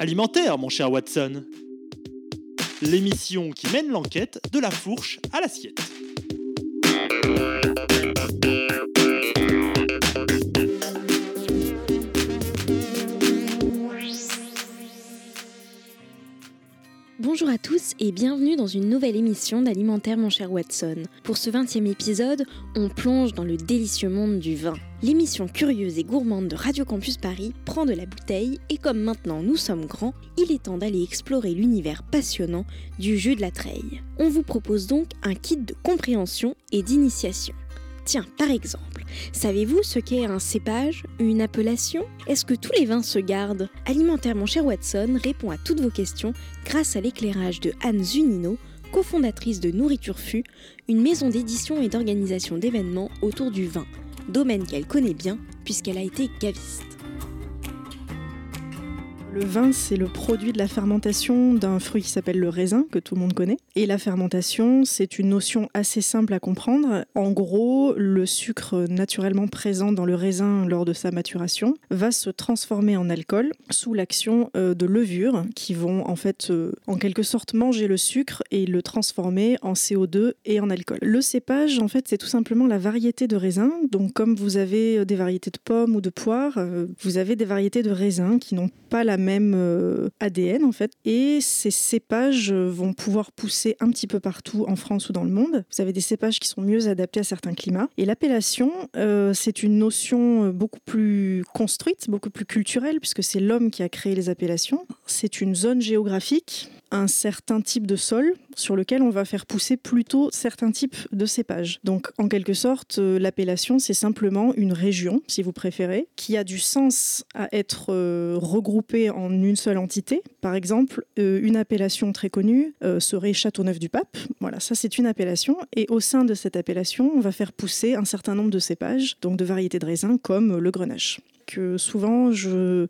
Alimentaire, mon cher Watson. L'émission qui mène l'enquête de la fourche à l'assiette. Bonjour à tous et bienvenue dans une nouvelle émission d'Alimentaire mon cher Watson. Pour ce 20e épisode, on plonge dans le délicieux monde du vin. L'émission curieuse et gourmande de Radio Campus Paris prend de la bouteille et comme maintenant nous sommes grands, il est temps d'aller explorer l'univers passionnant du jus de la treille. On vous propose donc un kit de compréhension et d'initiation. Tiens, par exemple, savez-vous ce qu'est un cépage, une appellation? Est-ce que tous les vins se gardent? Alimentaire mon cher Watson répond à toutes vos questions grâce à l'éclairage de Anne Zunino, cofondatrice de Nourriture Fut, une maison d'édition et d'organisation d'événements autour du vin, domaine qu'elle connaît bien puisqu'elle a été caviste. Le vin, c'est le produit de la fermentation d'un fruit qui s'appelle le raisin, que tout le monde connaît. Et la fermentation, c'est une notion assez simple à comprendre. En gros, le sucre naturellement présent dans le raisin lors de sa maturation va se transformer en alcool sous l'action euh, de levures qui vont en fait euh, en quelque sorte manger le sucre et le transformer en CO2 et en alcool. Le cépage, en fait, c'est tout simplement la variété de raisin. Donc comme vous avez euh, des variétés de pommes ou de poires, vous avez des variétés de raisins qui n'ont pas la même euh, ADN en fait. Et ces cépages vont pouvoir pousser un petit peu partout en France ou dans le monde. Vous avez des cépages qui sont mieux adaptés à certains climats. Et l'appellation, euh, c'est une notion beaucoup plus construite, beaucoup plus culturelle, puisque c'est l'homme qui a créé les appellations. C'est une zone géographique un certain type de sol sur lequel on va faire pousser plutôt certains types de cépages. Donc en quelque sorte, euh, l'appellation, c'est simplement une région, si vous préférez, qui a du sens à être euh, regroupée en une seule entité. Par exemple, euh, une appellation très connue serait Châteauneuf-du-Pape. Voilà, ça c'est une appellation. Et au sein de cette appellation, on va faire pousser un certain nombre de cépages, donc de variétés de raisins comme le grenache. Que souvent je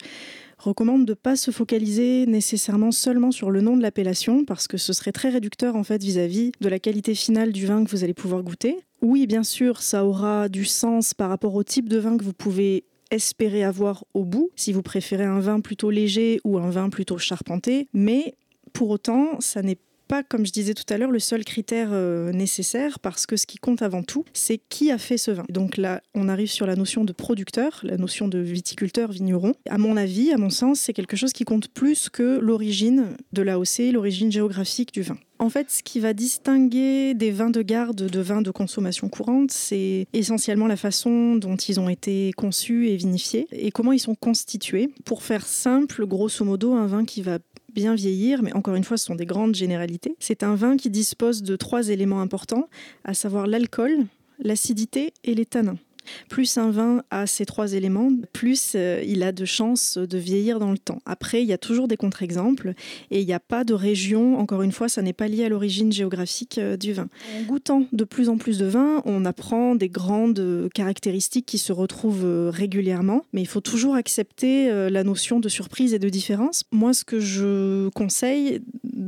recommande de ne pas se focaliser nécessairement seulement sur le nom de l'appellation parce que ce serait très réducteur en fait vis-à-vis de la qualité finale du vin que vous allez pouvoir goûter. Oui, bien sûr, ça aura du sens par rapport au type de vin que vous pouvez espérer avoir au bout, si vous préférez un vin plutôt léger ou un vin plutôt charpenté, mais pour autant, ça n'est pas, comme je disais tout à l'heure, le seul critère euh, nécessaire parce que ce qui compte avant tout, c'est qui a fait ce vin. Donc là, on arrive sur la notion de producteur, la notion de viticulteur, vigneron. À mon avis, à mon sens, c'est quelque chose qui compte plus que l'origine de l'AOC, l'origine géographique du vin. En fait, ce qui va distinguer des vins de garde de vins de consommation courante, c'est essentiellement la façon dont ils ont été conçus et vinifiés et comment ils sont constitués. Pour faire simple, grosso modo, un vin qui va bien vieillir, mais encore une fois, ce sont des grandes généralités. C'est un vin qui dispose de trois éléments importants, à savoir l'alcool, l'acidité et les tanins. Plus un vin a ces trois éléments, plus euh, il a de chances de vieillir dans le temps. Après, il y a toujours des contre-exemples et il n'y a pas de région, encore une fois, ça n'est pas lié à l'origine géographique euh, du vin. En goûtant de plus en plus de vin, on apprend des grandes caractéristiques qui se retrouvent euh, régulièrement, mais il faut toujours accepter la notion de surprise et de différence. Moi, ce que je conseille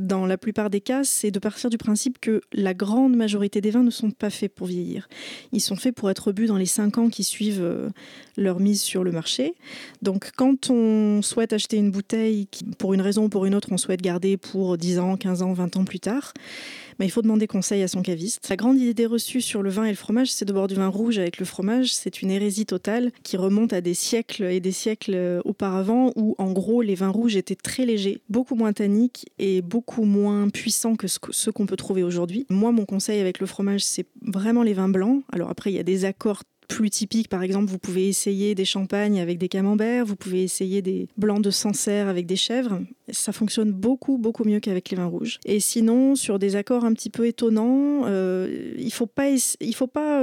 dans la plupart des cas, c'est de partir du principe que la grande majorité des vins ne sont pas faits pour vieillir. Ils sont faits pour être bu dans les 5 ans qui suivent euh, leur mise sur le marché. Donc quand on souhaite acheter une bouteille, qui, pour une raison ou pour une autre, on souhaite garder pour 10 ans, 15 ans, 20 ans plus tard, bah, il faut demander conseil à son caviste. La grande idée reçue sur le vin et le fromage, c'est de boire du vin rouge avec le fromage. C'est une hérésie totale qui remonte à des siècles et des siècles euh, auparavant où, en gros, les vins rouges étaient très légers, beaucoup moins tanniques et beaucoup moins puissants que ceux qu'on peut trouver aujourd'hui. Moi, mon conseil avec le fromage, c'est vraiment les vins blancs. Alors après, il y a des accords plus typiques. Par exemple, vous pouvez essayer des champagnes avec des camemberts, vous pouvez essayer des blancs de Sancerre avec des chèvres. Ça fonctionne beaucoup, beaucoup mieux qu'avec les vins rouges. Et sinon, sur des accords un petit peu étonnants, il ne faut pas, il faut pas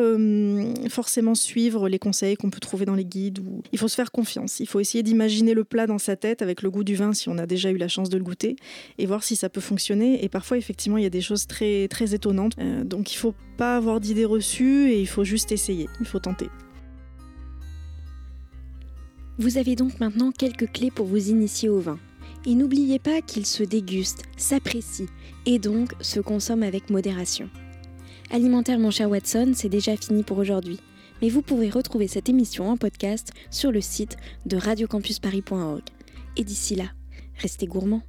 forcément suivre les conseils qu'on peut trouver dans les guides. Ou... Il faut se faire confiance. Il faut essayer d'imaginer le plat dans sa tête avec le goût du vin si on a déjà eu la chance de le goûter et voir si ça peut fonctionner. Et parfois, effectivement, il y a des choses très, très étonnantes. Euh, donc, il ne faut pas avoir d'idées reçues et il faut juste essayer. Il faut tenter. Vous avez donc maintenant quelques clés pour vous initier au vin. Et n'oubliez pas qu'il se déguste, s'apprécie et donc se consomme avec modération. Alimentaire mon cher Watson, c'est déjà fini pour aujourd'hui. Mais vous pourrez retrouver cette émission en podcast sur le site de radiocampusparis.org. Et d'ici là, Restez gourmands.